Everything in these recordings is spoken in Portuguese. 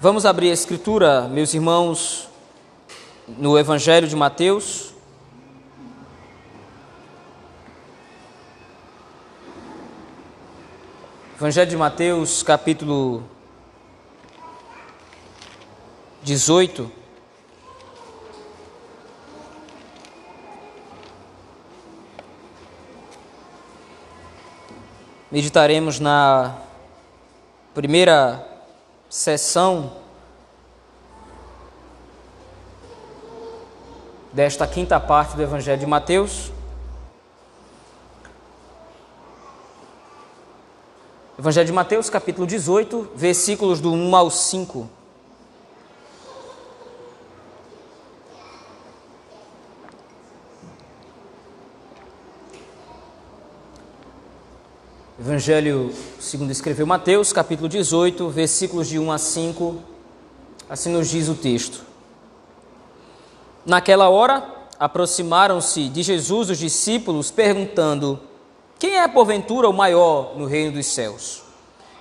Vamos abrir a escritura, meus irmãos, no Evangelho de Mateus. Evangelho de Mateus, capítulo 18. Meditaremos na primeira sessão desta quinta parte do Evangelho de Mateus. Evangelho de Mateus, capítulo 18, versículos do 1 ao 5. Evangelho segundo escreveu Mateus, capítulo 18, versículos de 1 a 5. Assim nos diz o texto. Naquela hora, aproximaram-se de Jesus os discípulos, perguntando: Quem é porventura o maior no reino dos céus?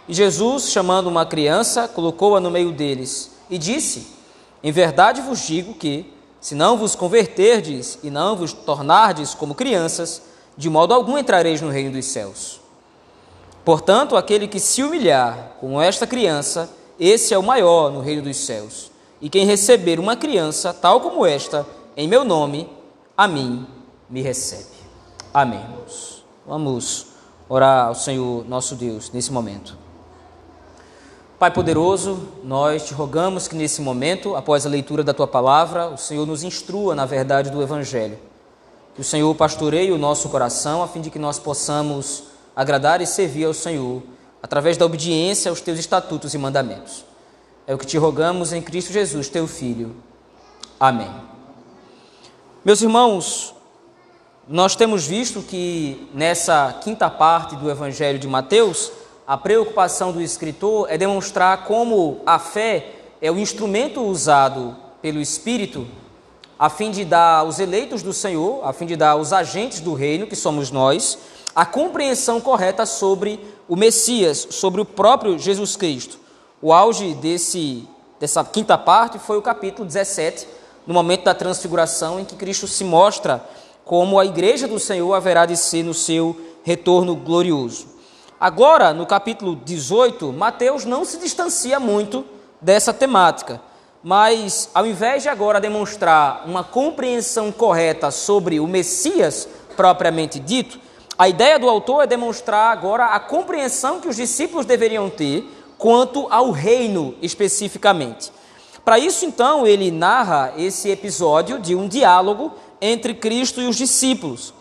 E Jesus, chamando uma criança, colocou-a no meio deles e disse: Em verdade vos digo que, se não vos converterdes e não vos tornardes como crianças, de modo algum entrareis no reino dos céus. Portanto, aquele que se humilhar com esta criança, esse é o maior no reino dos céus. E quem receber uma criança tal como esta, em meu nome, a mim me recebe. Amém. Vamos orar ao Senhor nosso Deus nesse momento. Pai poderoso, nós te rogamos que nesse momento, após a leitura da tua palavra, o Senhor nos instrua na verdade do Evangelho. Que o Senhor pastoreie o nosso coração a fim de que nós possamos agradar e servir ao Senhor através da obediência aos teus estatutos e mandamentos. É o que te rogamos em Cristo Jesus, teu Filho. Amém. Meus irmãos, nós temos visto que nessa quinta parte do Evangelho de Mateus, a preocupação do escritor é demonstrar como a fé é o instrumento usado pelo Espírito a fim de dar aos eleitos do Senhor, a fim de dar aos agentes do reino, que somos nós, a compreensão correta sobre o Messias, sobre o próprio Jesus Cristo. O auge desse, dessa quinta parte foi o capítulo 17, no momento da transfiguração, em que Cristo se mostra como a igreja do Senhor haverá de ser no seu retorno glorioso. Agora, no capítulo 18, Mateus não se distancia muito dessa temática, mas ao invés de agora demonstrar uma compreensão correta sobre o Messias propriamente dito, a ideia do autor é demonstrar agora a compreensão que os discípulos deveriam ter quanto ao reino especificamente. Para isso, então, ele narra esse episódio de um diálogo entre Cristo e os discípulos.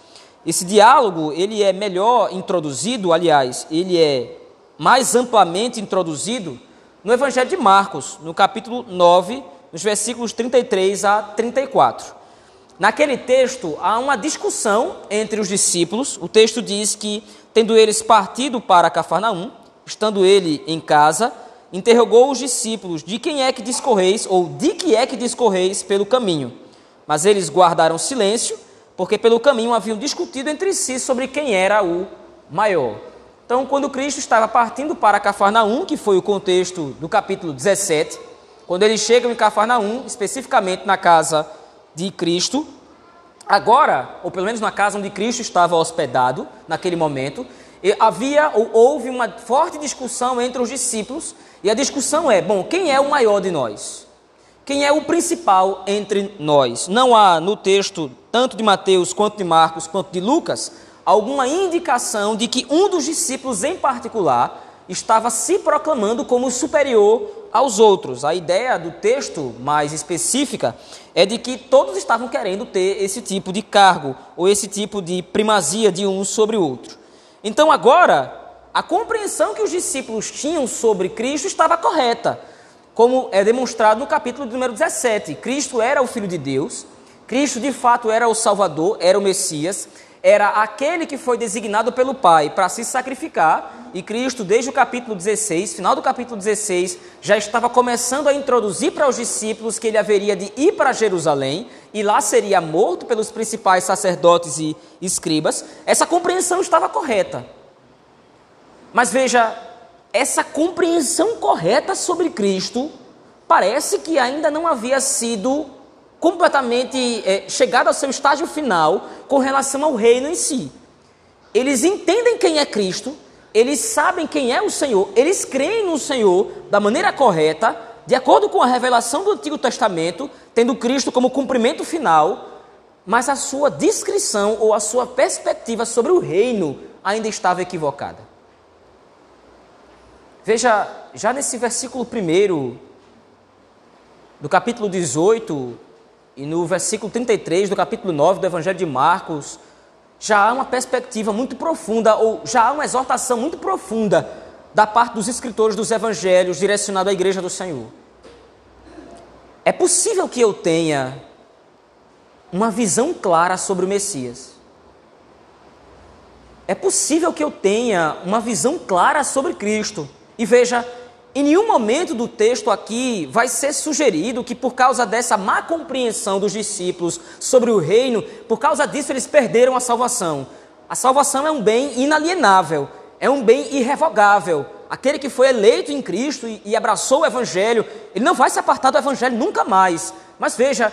Esse diálogo, ele é melhor introduzido, aliás, ele é mais amplamente introduzido no Evangelho de Marcos, no capítulo 9, nos versículos 33 a 34. Naquele texto há uma discussão entre os discípulos. O texto diz que, tendo eles partido para Cafarnaum, estando ele em casa, interrogou os discípulos de quem é que discorreis ou de que é que discorreis pelo caminho. Mas eles guardaram silêncio, porque pelo caminho haviam discutido entre si sobre quem era o maior. Então, quando Cristo estava partindo para Cafarnaum, que foi o contexto do capítulo 17, quando eles chegam em Cafarnaum, especificamente na casa de Cristo. Agora, ou pelo menos na casa onde Cristo estava hospedado naquele momento, havia ou houve uma forte discussão entre os discípulos, e a discussão é: bom, quem é o maior de nós? Quem é o principal entre nós? Não há no texto, tanto de Mateus quanto de Marcos quanto de Lucas, alguma indicação de que um dos discípulos em particular estava se proclamando como superior aos outros. A ideia do texto mais específica é de que todos estavam querendo ter esse tipo de cargo ou esse tipo de primazia de um sobre o outro. Então agora, a compreensão que os discípulos tinham sobre Cristo estava correta, como é demonstrado no capítulo número 17. Cristo era o Filho de Deus, Cristo de fato era o Salvador, era o Messias, era aquele que foi designado pelo Pai para se sacrificar, e Cristo, desde o capítulo 16, final do capítulo 16, já estava começando a introduzir para os discípulos que ele haveria de ir para Jerusalém e lá seria morto pelos principais sacerdotes e escribas. Essa compreensão estava correta. Mas veja, essa compreensão correta sobre Cristo parece que ainda não havia sido completamente é, chegado ao seu estágio final com relação ao reino em si. Eles entendem quem é Cristo, eles sabem quem é o Senhor, eles creem no Senhor da maneira correta, de acordo com a revelação do Antigo Testamento, tendo Cristo como cumprimento final, mas a sua descrição ou a sua perspectiva sobre o reino ainda estava equivocada. Veja, já nesse versículo 1 do capítulo 18 e no versículo 33 do capítulo 9 do Evangelho de Marcos, já há uma perspectiva muito profunda, ou já há uma exortação muito profunda da parte dos escritores dos evangelhos direcionado à igreja do Senhor. É possível que eu tenha uma visão clara sobre o Messias. É possível que eu tenha uma visão clara sobre Cristo. E veja, em nenhum momento do texto aqui vai ser sugerido que, por causa dessa má compreensão dos discípulos sobre o reino, por causa disso eles perderam a salvação. A salvação é um bem inalienável, é um bem irrevogável. Aquele que foi eleito em Cristo e, abraçou o Evangelho, ele não vai se apartar do Evangelho nunca mais. Mas veja,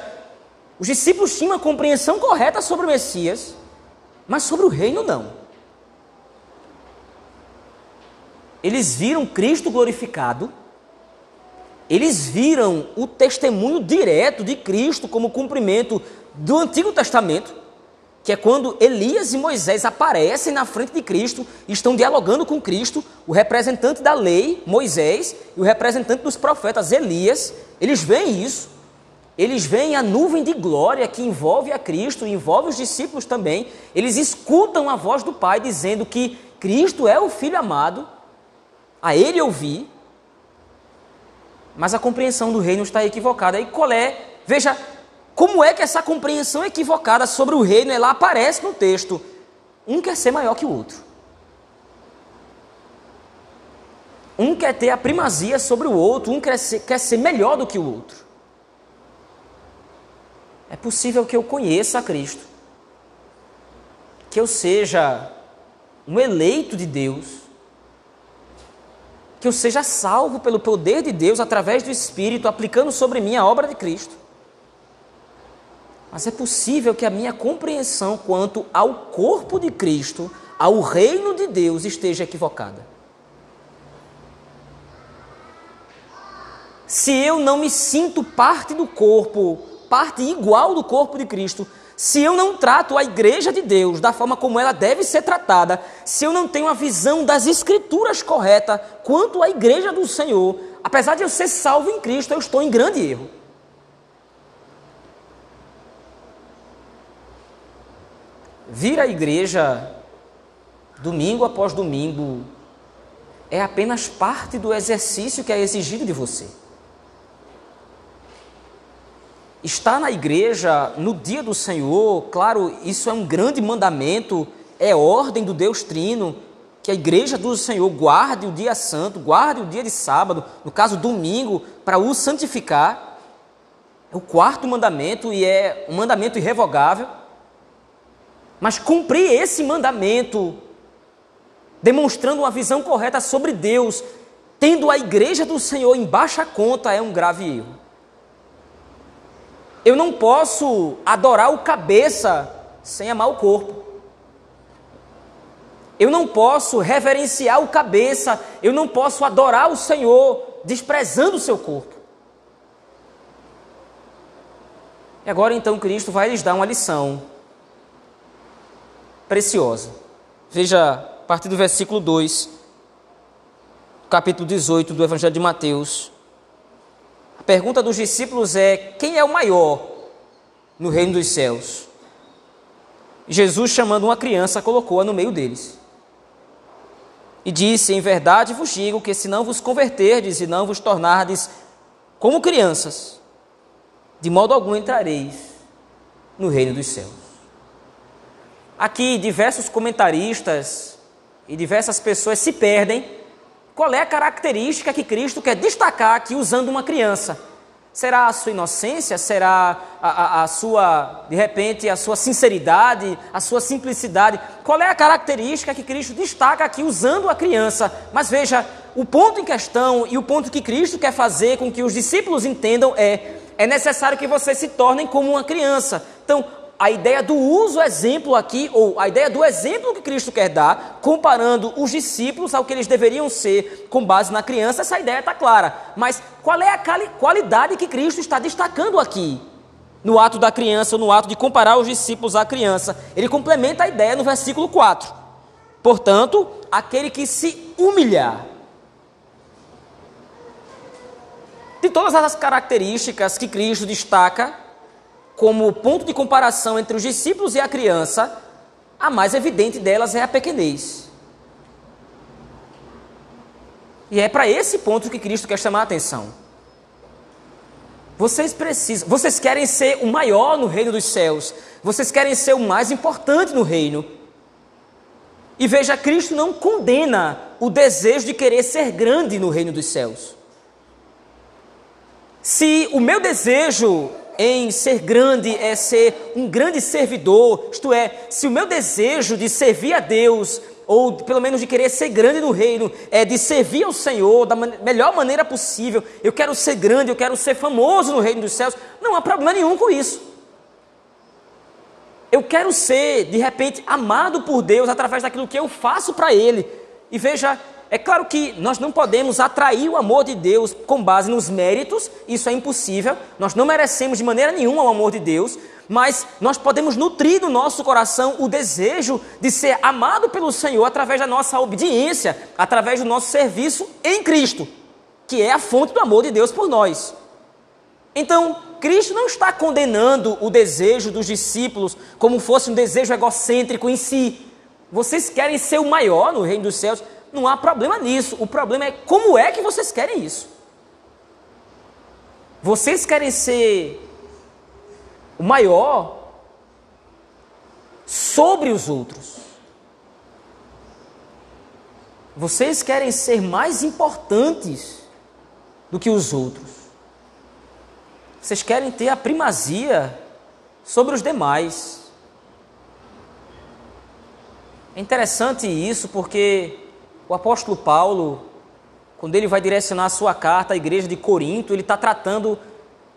os discípulos tinham uma compreensão correta sobre o Messias, mas sobre o reino não. Eles viram Cristo glorificado, eles viram o testemunho direto de Cristo como cumprimento do Antigo Testamento, que é quando Elias e Moisés aparecem na frente de Cristo, estão dialogando com Cristo, o representante da lei, Moisés, e o representante dos profetas, Elias, eles veem isso, eles veem a nuvem de glória que envolve a Cristo, envolve os discípulos também, eles escutam a voz do Pai dizendo que Cristo é o Filho amado, a ele ouvir, mas a compreensão do reino está equivocada. E qual é? Veja, como é que essa compreensão equivocada sobre o reino ela aparece no texto? Um quer ser maior que o outro. Um quer ter a primazia sobre o outro, um quer ser, quer ser melhor do que o outro. É possível que eu conheça a Cristo, que eu seja um eleito de Deus, que eu seja salvo pelo poder de Deus através do Espírito, aplicando sobre mim a obra de Cristo. Mas é possível que a minha compreensão quanto ao corpo de Cristo, ao reino de Deus, esteja equivocada. Se eu não me sinto parte do corpo, parte igual do corpo de Cristo, se eu não trato a igreja de Deus da forma como ela deve ser tratada, se eu não tenho a visão das escrituras correta quanto à igreja do Senhor, apesar de eu ser salvo em Cristo, eu estou em grande erro. Vir à igreja domingo após domingo é apenas parte do exercício que é exigido de você. Estar na igreja no dia do Senhor, claro, isso é um grande mandamento, é ordem do Deus Trino, que a igreja do Senhor guarde o dia santo, guarde o dia de sábado, no caso domingo, para o santificar. É o quarto mandamento e é um mandamento irrevogável. Mas cumprir esse mandamento, demonstrando uma visão correta sobre Deus, tendo a igreja do Senhor em baixa conta, é um grave erro. Eu não posso adorar o cabeça sem amar o corpo. Eu não posso reverenciar o cabeça, eu não posso adorar o Senhor desprezando o seu corpo. E agora então Cristo vai lhes dar uma lição preciosa. Veja a partir do versículo 2, capítulo 18 do Evangelho de Mateus pergunta dos discípulos é: quem é o maior no reino dos céus? Jesus, chamando uma criança, colocou-a no meio deles. E disse: Em verdade vos digo que se não vos converterdes e não vos tornardes como crianças, de modo algum entrareis no reino dos céus. Aqui, diversos comentaristas e diversas pessoas se perdem qual é a característica que Cristo quer destacar aqui usando uma criança? Será a sua inocência? Será a, a, a, sua, de repente, a sua sinceridade, a sua simplicidade? Qual é a característica que Cristo destaca aqui usando a criança? Mas veja, o ponto em questão e o ponto que Cristo quer fazer com que os discípulos entendam é: é necessário que vocês se tornem como uma criança. Então, a ideia do uso exemplo aqui, ou a ideia do exemplo que Cristo quer dar, comparando os discípulos ao que eles deveriam ser com base na criança, essa ideia está clara. Mas qual é a qualidade que Cristo está destacando aqui? No ato da criança, no ato de comparar os discípulos à criança. Ele complementa a ideia no versículo 4. Portanto, aquele que se humilhar. De todas as características que Cristo destaca, como ponto de comparação entre os discípulos e a criança, a mais evidente delas é a pequenez. E é para esse ponto que Cristo quer chamar a atenção. Vocês precisam, vocês querem ser o maior no reino dos céus. Vocês querem ser o mais importante no reino. E veja, Cristo não condena o desejo de querer ser grande no reino dos céus. Se o meu desejo em ser grande é ser um grande servidor, isto é, se o meu desejo de servir a Deus, ou pelo menos de querer ser grande no reino, é de servir ao Senhor da man melhor maneira possível, eu quero ser grande, eu quero ser famoso no reino dos céus, não há problema nenhum com isso. Eu quero ser, de repente, amado por Deus através daquilo que eu faço para Ele. E veja, é claro que nós não podemos atrair o amor de Deus com base nos méritos, isso é impossível. Nós não merecemos de maneira nenhuma o amor de Deus, mas nós podemos nutrir no nosso coração o desejo de ser amado pelo Senhor através da nossa obediência, através do nosso serviço em Cristo, que é a fonte do amor de Deus por nós. Então, Cristo não está condenando o desejo dos discípulos como fosse um desejo egocêntrico em si. Vocês querem ser o maior no reino dos céus, não há problema nisso. O problema é como é que vocês querem isso. Vocês querem ser o maior sobre os outros. Vocês querem ser mais importantes do que os outros. Vocês querem ter a primazia sobre os demais. É interessante isso porque o apóstolo Paulo, quando ele vai direcionar a sua carta à igreja de Corinto, ele está tratando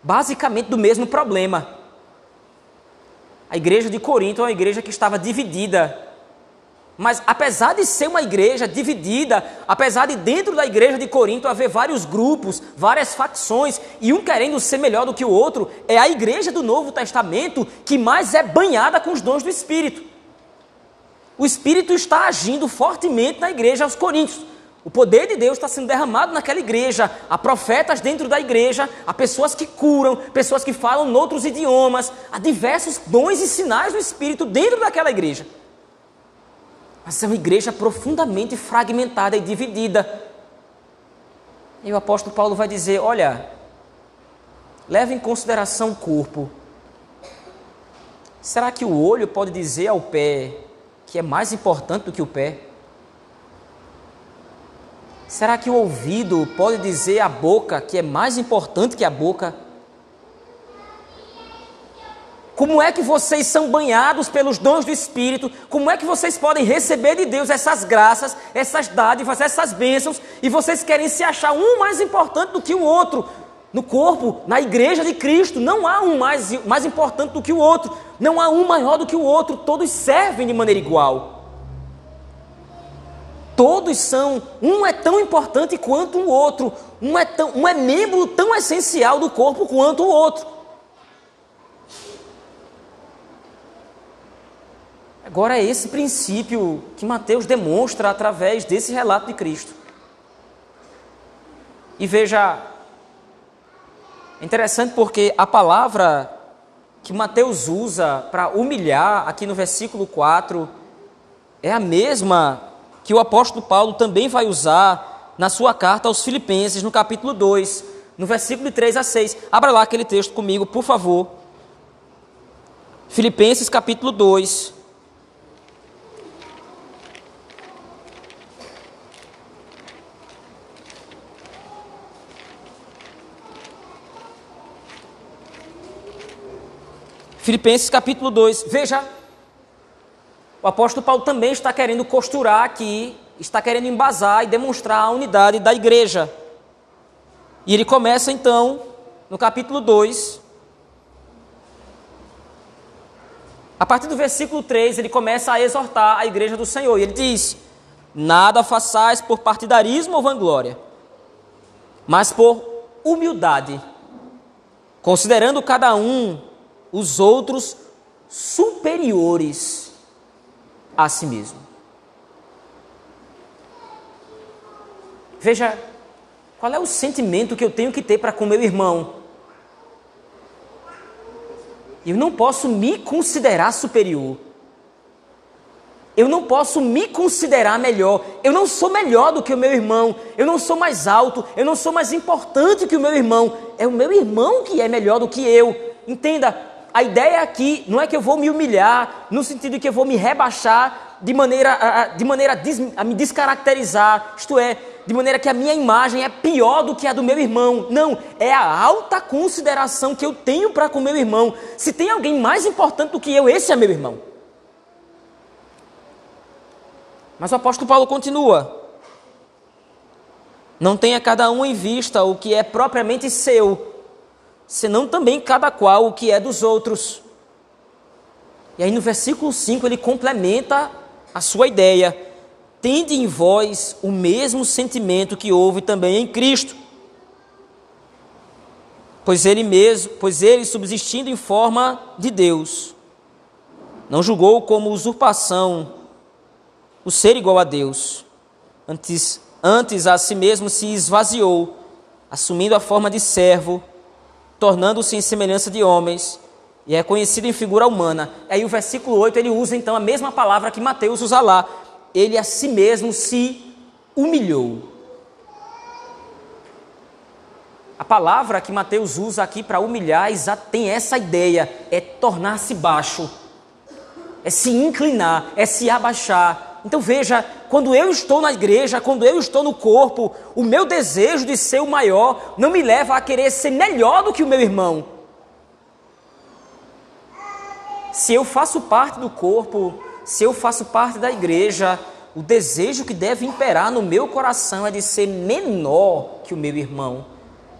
basicamente do mesmo problema. A igreja de Corinto é uma igreja que estava dividida. Mas apesar de ser uma igreja dividida, apesar de dentro da igreja de Corinto haver vários grupos, várias facções, e um querendo ser melhor do que o outro, é a igreja do Novo Testamento que mais é banhada com os dons do Espírito. O Espírito está agindo fortemente na igreja aos Coríntios. O poder de Deus está sendo derramado naquela igreja. Há profetas dentro da igreja, há pessoas que curam, pessoas que falam outros idiomas, há diversos dons e sinais do Espírito dentro daquela igreja. Mas é uma igreja profundamente fragmentada e dividida. E o apóstolo Paulo vai dizer: olha, leve em consideração o corpo. Será que o olho pode dizer ao pé: que é mais importante do que o pé? Será que o ouvido pode dizer à boca que é mais importante que a boca? Como é que vocês são banhados pelos dons do Espírito? Como é que vocês podem receber de Deus essas graças, essas dádivas, essas bênçãos e vocês querem se achar um mais importante do que o outro? No corpo, na igreja de Cristo, não há um mais, mais importante do que o outro, não há um maior do que o outro, todos servem de maneira igual. Todos são, um é tão importante quanto o outro, um é, tão, um é membro tão essencial do corpo quanto o outro. Agora é esse princípio que Mateus demonstra através desse relato de Cristo. E veja, é interessante porque a palavra que Mateus usa para humilhar aqui no versículo 4 é a mesma que o apóstolo Paulo também vai usar na sua carta aos Filipenses, no capítulo 2, no versículo 3 a 6. Abra lá aquele texto comigo, por favor. Filipenses, capítulo 2, Filipenses capítulo 2. Veja, o apóstolo Paulo também está querendo costurar aqui, está querendo embasar e demonstrar a unidade da igreja. E ele começa então, no capítulo 2, a partir do versículo 3, ele começa a exortar a igreja do Senhor. E ele diz: Nada façais por partidarismo ou vanglória, mas por humildade, considerando cada um os outros superiores a si mesmo. Veja, qual é o sentimento que eu tenho que ter para com meu irmão? Eu não posso me considerar superior. Eu não posso me considerar melhor. Eu não sou melhor do que o meu irmão. Eu não sou mais alto. Eu não sou mais importante que o meu irmão. É o meu irmão que é melhor do que eu. Entenda, a ideia aqui não é que eu vou me humilhar, no sentido que eu vou me rebaixar de maneira, de maneira a me descaracterizar, isto é, de maneira que a minha imagem é pior do que a do meu irmão. Não, é a alta consideração que eu tenho para com meu irmão. Se tem alguém mais importante do que eu, esse é meu irmão. Mas o apóstolo Paulo continua: Não tenha cada um em vista o que é propriamente seu, senão também cada qual o que é dos outros. E aí no versículo 5 ele complementa a sua ideia tende em vós o mesmo sentimento que houve também em Cristo. Pois ele mesmo, pois ele subsistindo em forma de Deus, não julgou como usurpação o ser igual a Deus. Antes, antes a si mesmo se esvaziou, assumindo a forma de servo, tornando-se em semelhança de homens, e é conhecido em figura humana. Aí o versículo 8 ele usa então a mesma palavra que Mateus usa lá, ele a si mesmo se humilhou. A palavra que Mateus usa aqui para humilhar tem essa ideia, é tornar-se baixo, é se inclinar, é se abaixar. Então veja, quando eu estou na igreja, quando eu estou no corpo, o meu desejo de ser o maior não me leva a querer ser melhor do que o meu irmão. Se eu faço parte do corpo, se eu faço parte da igreja, o desejo que deve imperar no meu coração é de ser menor que o meu irmão,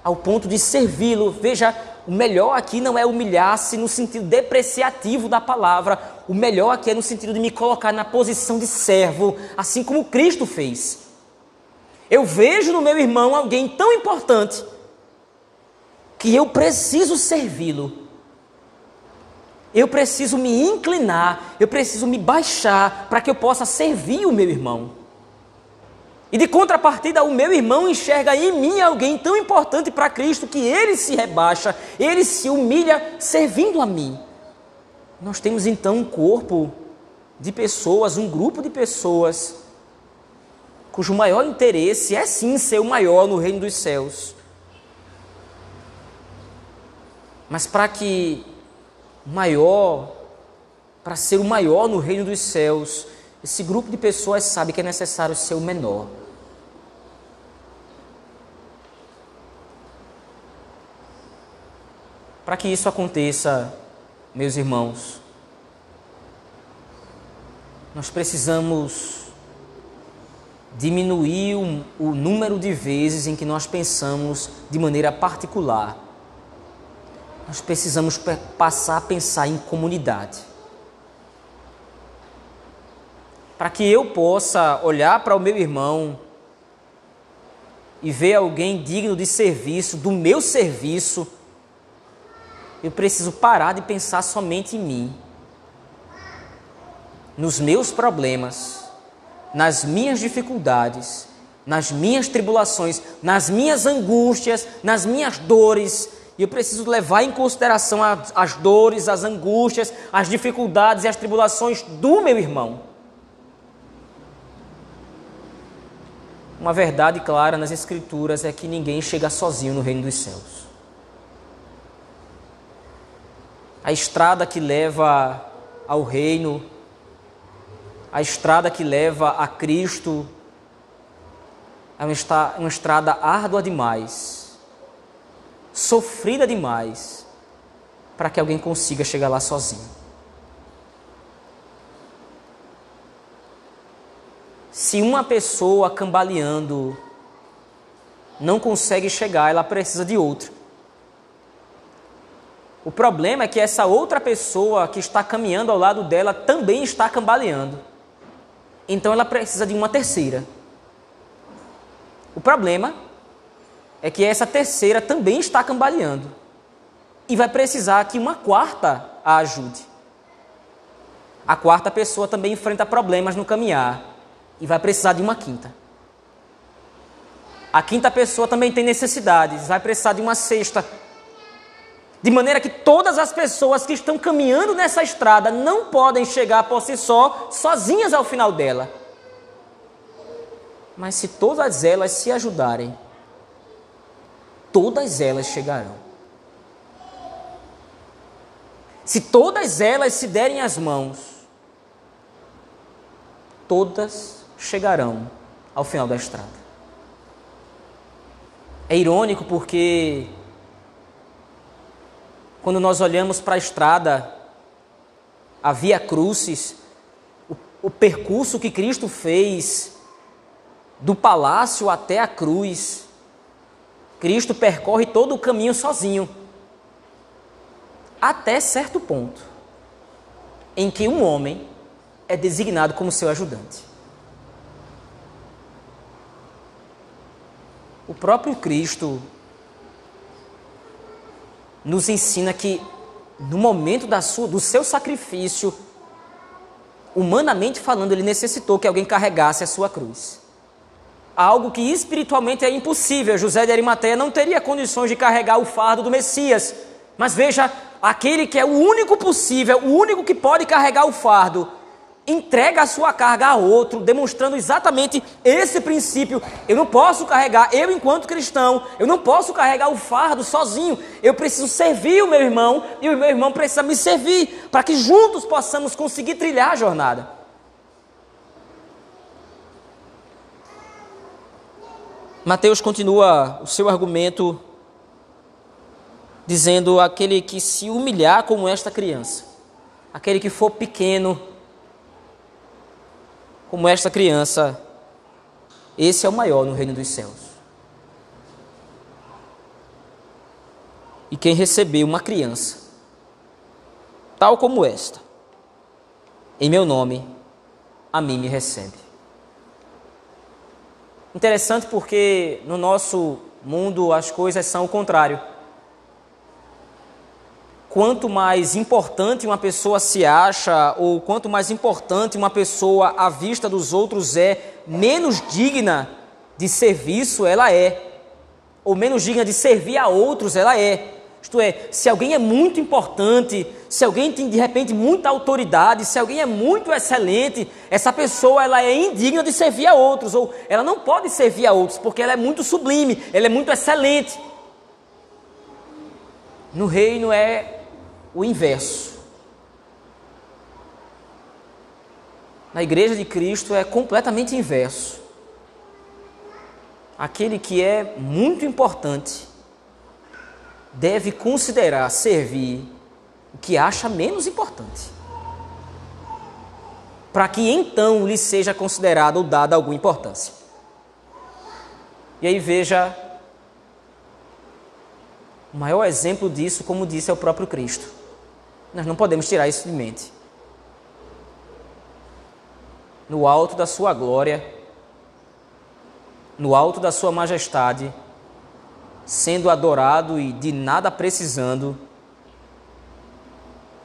ao ponto de servi-lo. Veja, o melhor aqui não é humilhar-se no sentido depreciativo da palavra, o melhor aqui é no sentido de me colocar na posição de servo, assim como Cristo fez. Eu vejo no meu irmão alguém tão importante que eu preciso servi-lo eu preciso me inclinar, eu preciso me baixar para que eu possa servir o meu irmão. E de contrapartida, o meu irmão enxerga em mim alguém tão importante para Cristo que ele se rebaixa, ele se humilha servindo a mim. Nós temos então um corpo de pessoas, um grupo de pessoas, cujo maior interesse é sim ser o maior no reino dos céus. Mas para que maior, para ser o maior no reino dos céus, esse grupo de pessoas sabe que é necessário ser o menor. Para que isso aconteça, meus irmãos, nós precisamos diminuir o, o, número de vezes em que nós pensamos de maneira particular nós precisamos passar a pensar em comunidade. Para que eu possa olhar para o meu irmão e ver alguém digno de serviço, do meu serviço, eu preciso parar de pensar somente em mim, nos meus problemas, nas minhas dificuldades, nas minhas tribulações, nas minhas angústias, nas minhas dores, e eu preciso levar em consideração as dores, as angústias, as dificuldades e as tribulações do meu irmão. Uma verdade clara nas Escrituras é que ninguém chega sozinho no reino dos céus. A estrada que leva ao reino, a estrada que leva a Cristo, é uma estrada árdua demais sofrida demais, para que alguém consiga chegar lá sozinho. Se uma pessoa cambaleando não consegue chegar, ela precisa de outra. O problema é que essa outra pessoa que está caminhando ao lado dela também está cambaleando. Então ela precisa de uma terceira. O problema é que essa terceira também está cambaleando e vai precisar que uma quarta a ajude. A quarta pessoa também enfrenta problemas no caminhar e vai precisar de uma quinta. A quinta pessoa também tem necessidades, vai precisar de uma sexta. De maneira que todas as pessoas que estão caminhando nessa estrada não podem chegar por si só, sozinhas ao final dela. Mas se todas elas se ajudarem, todas elas chegarão. Se todas elas se derem as mãos, todas chegarão ao final da estrada. É irônico porque quando nós olhamos para a estrada, a Via Crucis, o, o percurso que Cristo fez do palácio até a cruz, Cristo percorre todo o caminho sozinho, até certo ponto, em que um homem é designado como seu ajudante. O próprio Cristo nos ensina que no momento da sua, do seu sacrifício, humanamente falando, ele necessitou que alguém carregasse a sua cruz. Algo que espiritualmente é impossível. José de Arimateia não teria condições de carregar o fardo do Messias. Mas veja, aquele que é o único possível, o único que pode carregar o fardo, entrega a sua carga a outro, demonstrando exatamente esse princípio. Eu não posso carregar, eu enquanto cristão, eu não posso carregar o fardo sozinho. Eu preciso servir o meu irmão e o meu irmão precisa me servir, para que juntos possamos conseguir trilhar a jornada. Mateus continua o seu argumento dizendo aquele que se humilhar como esta criança, aquele que for pequeno como esta criança, esse é o maior no reino dos céus. E quem recebeu uma criança, tal como esta, em meu nome, a mim me recebe. Interessante porque no nosso mundo as coisas são o contrário quanto mais importante uma pessoa se acha, ou quanto mais importante uma pessoa à vista dos outros é, menos digna de serviço ela é, ou menos digna de servir a outros ela é. Isto é, se alguém é muito importante, se alguém tem de repente muita autoridade, se alguém é muito excelente, essa pessoa ela é indigna de servir a outros, ou ela não pode servir a outros, porque ela é muito sublime, ela é muito excelente. No reino é o inverso. Na igreja de Cristo é completamente inverso. Aquele que é muito importante deve considerar servir o que acha menos importante. Para que então lhe seja considerado ou dada alguma importância. E aí veja o maior exemplo disso, como disse, é o próprio Cristo. Nós não podemos tirar isso de mente. No alto da sua glória, no alto da sua majestade, sendo adorado e de nada precisando,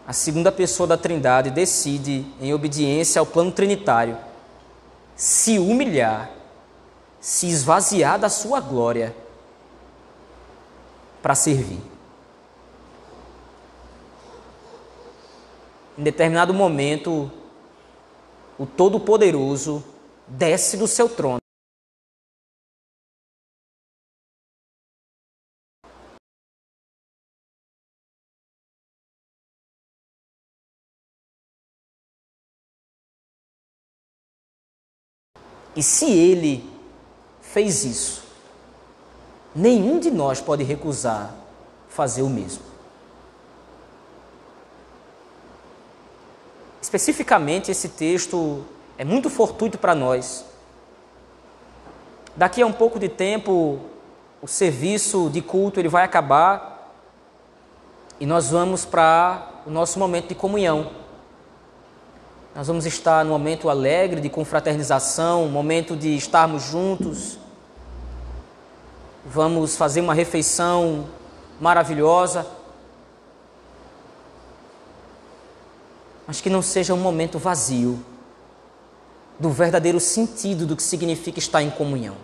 a segunda pessoa da Trindade decide, em obediência ao plano trinitário, se humilhar, se esvaziar da sua glória para servir. Em determinado momento, o Todo-Poderoso desce do seu trono. E se ele fez isso, nenhum de nós pode recusar fazer o mesmo. Especificamente esse texto é muito fortuito para nós. Daqui a um pouco de tempo, o serviço de culto ele vai acabar e nós vamos para o nosso momento de comunhão. Nós vamos estar no momento alegre de confraternização, momento de estarmos juntos. Vamos fazer uma refeição maravilhosa. Mas que não seja um momento vazio do verdadeiro sentido do que significa estar em comunhão.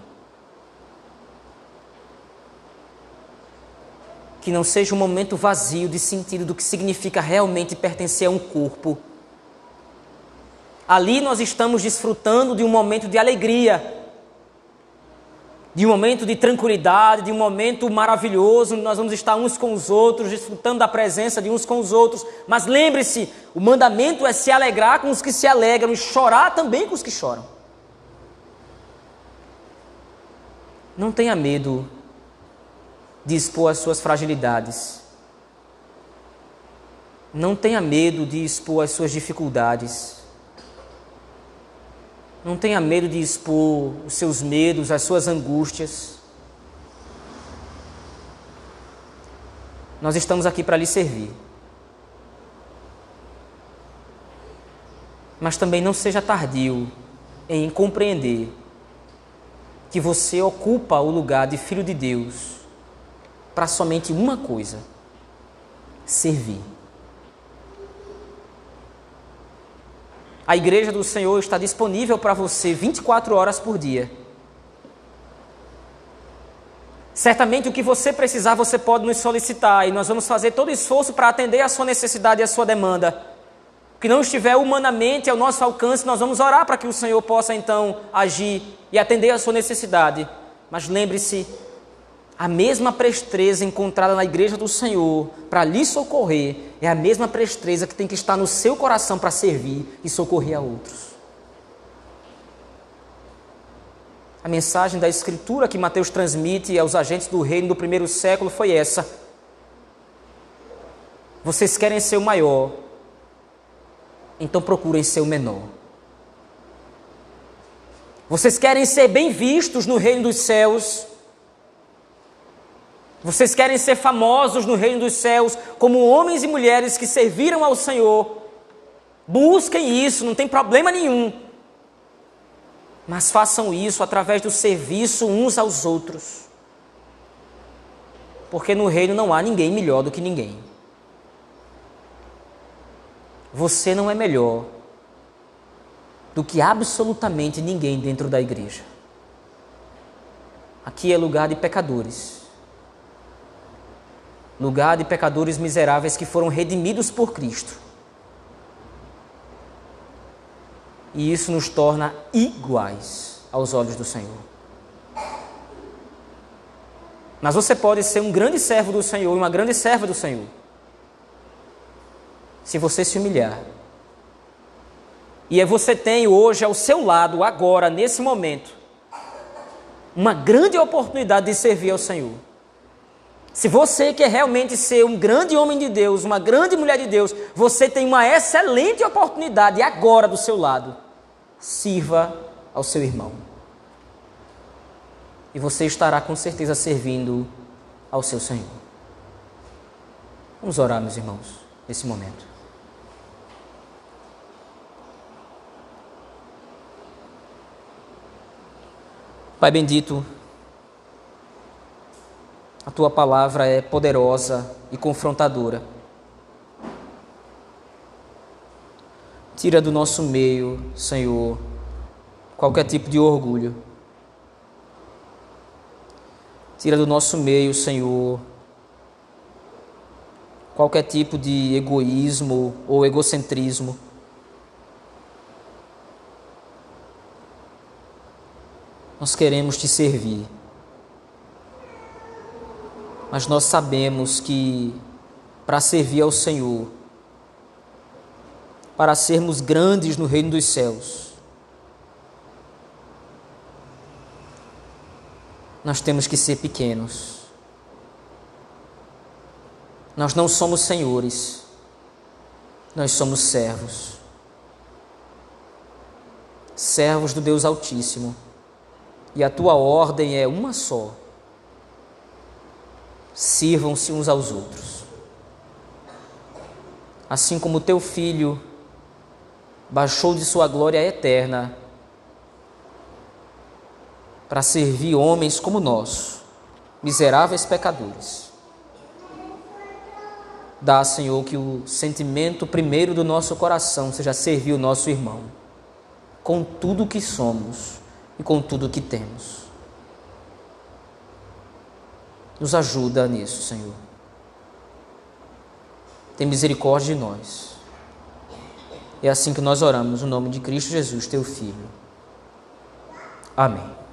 Que não seja um momento vazio de sentido do que significa realmente pertencer a um corpo. Ali nós estamos desfrutando de um momento de alegria, de um momento de tranquilidade, de um momento maravilhoso, onde nós vamos estar uns com os outros, desfrutando da presença de uns com os outros. Mas lembre-se, o mandamento é se alegrar com os que se alegram e chorar também com os que choram. Não tenha medo de expor as suas fragilidades. Não tenha medo de expor as suas dificuldades. Não tenha medo de expor os seus medos, as suas angústias. Nós estamos aqui para lhe servir. Mas também não seja tardio em compreender que você ocupa o lugar de filho de Deus para somente uma coisa: servir. A igreja do Senhor está disponível para você 24 horas por dia. Certamente o que você precisar, você pode nos solicitar e nós vamos fazer todo esforço para atender a sua necessidade e a sua demanda. O que não estiver humanamente ao nosso alcance, nós vamos orar para que o Senhor possa então agir e atender a sua necessidade. Mas lembre-se a mesma presteza encontrada na igreja do Senhor para lhe socorrer é a mesma presteza que tem que estar no seu coração para servir e socorrer a outros. A mensagem da Escritura que Mateus transmite aos agentes do reino do primeiro século foi essa: Vocês querem ser o maior, então procurem ser o menor. Vocês querem ser bem vistos no reino dos céus, vocês querem ser famosos no reino dos céus como homens e mulheres que serviram ao Senhor. Busquem isso, não tem problema nenhum. Mas façam isso através do serviço uns aos outros. Porque no reino não há ninguém melhor do que ninguém. Você não é melhor do que absolutamente ninguém dentro da igreja. Aqui é lugar de pecadores lugar de pecadores miseráveis que foram redimidos por Cristo. E isso nos torna iguais aos olhos do Senhor. Mas você pode ser um grande servo do Senhor e uma grande serva do Senhor. Se você se humilhar. E é você tem hoje ao seu lado, agora, nesse momento, uma grande oportunidade de servir ao Senhor. Se você quer realmente ser um grande homem de Deus, uma grande mulher de Deus, você tem uma excelente oportunidade agora do seu lado. Sirva ao seu irmão. E você estará com certeza servindo ao seu Senhor. Vamos orar, meus irmãos, nesse momento. Pai bendito, a tua palavra é poderosa e confrontadora. Tira do nosso meio, Senhor, qualquer tipo de orgulho. Tira do nosso meio, Senhor, qualquer tipo de egoísmo ou egocentrismo. Nós queremos te servir mas nós sabemos que para servir ao Senhor, para sermos grandes no reino dos céus, nós temos que ser pequenos. Nós não somos senhores, nós somos servos. servos do Deus Altíssimo, e a tua ordem é uma só: sirvam-se uns aos outros. Assim como teu filho baixou de sua glória eterna para servir homens como nós, miseráveis pecadores. Dá, Senhor, que o sentimento primeiro do nosso coração seja servir o nosso irmão, com tudo que somos e com tudo que temos. Nos ajuda nisso, Senhor. Tem misericórdia de nós. É assim que nós oramos, no nome de Cristo Jesus, teu Filho. Amém.